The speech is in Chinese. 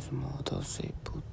什么都睡不着。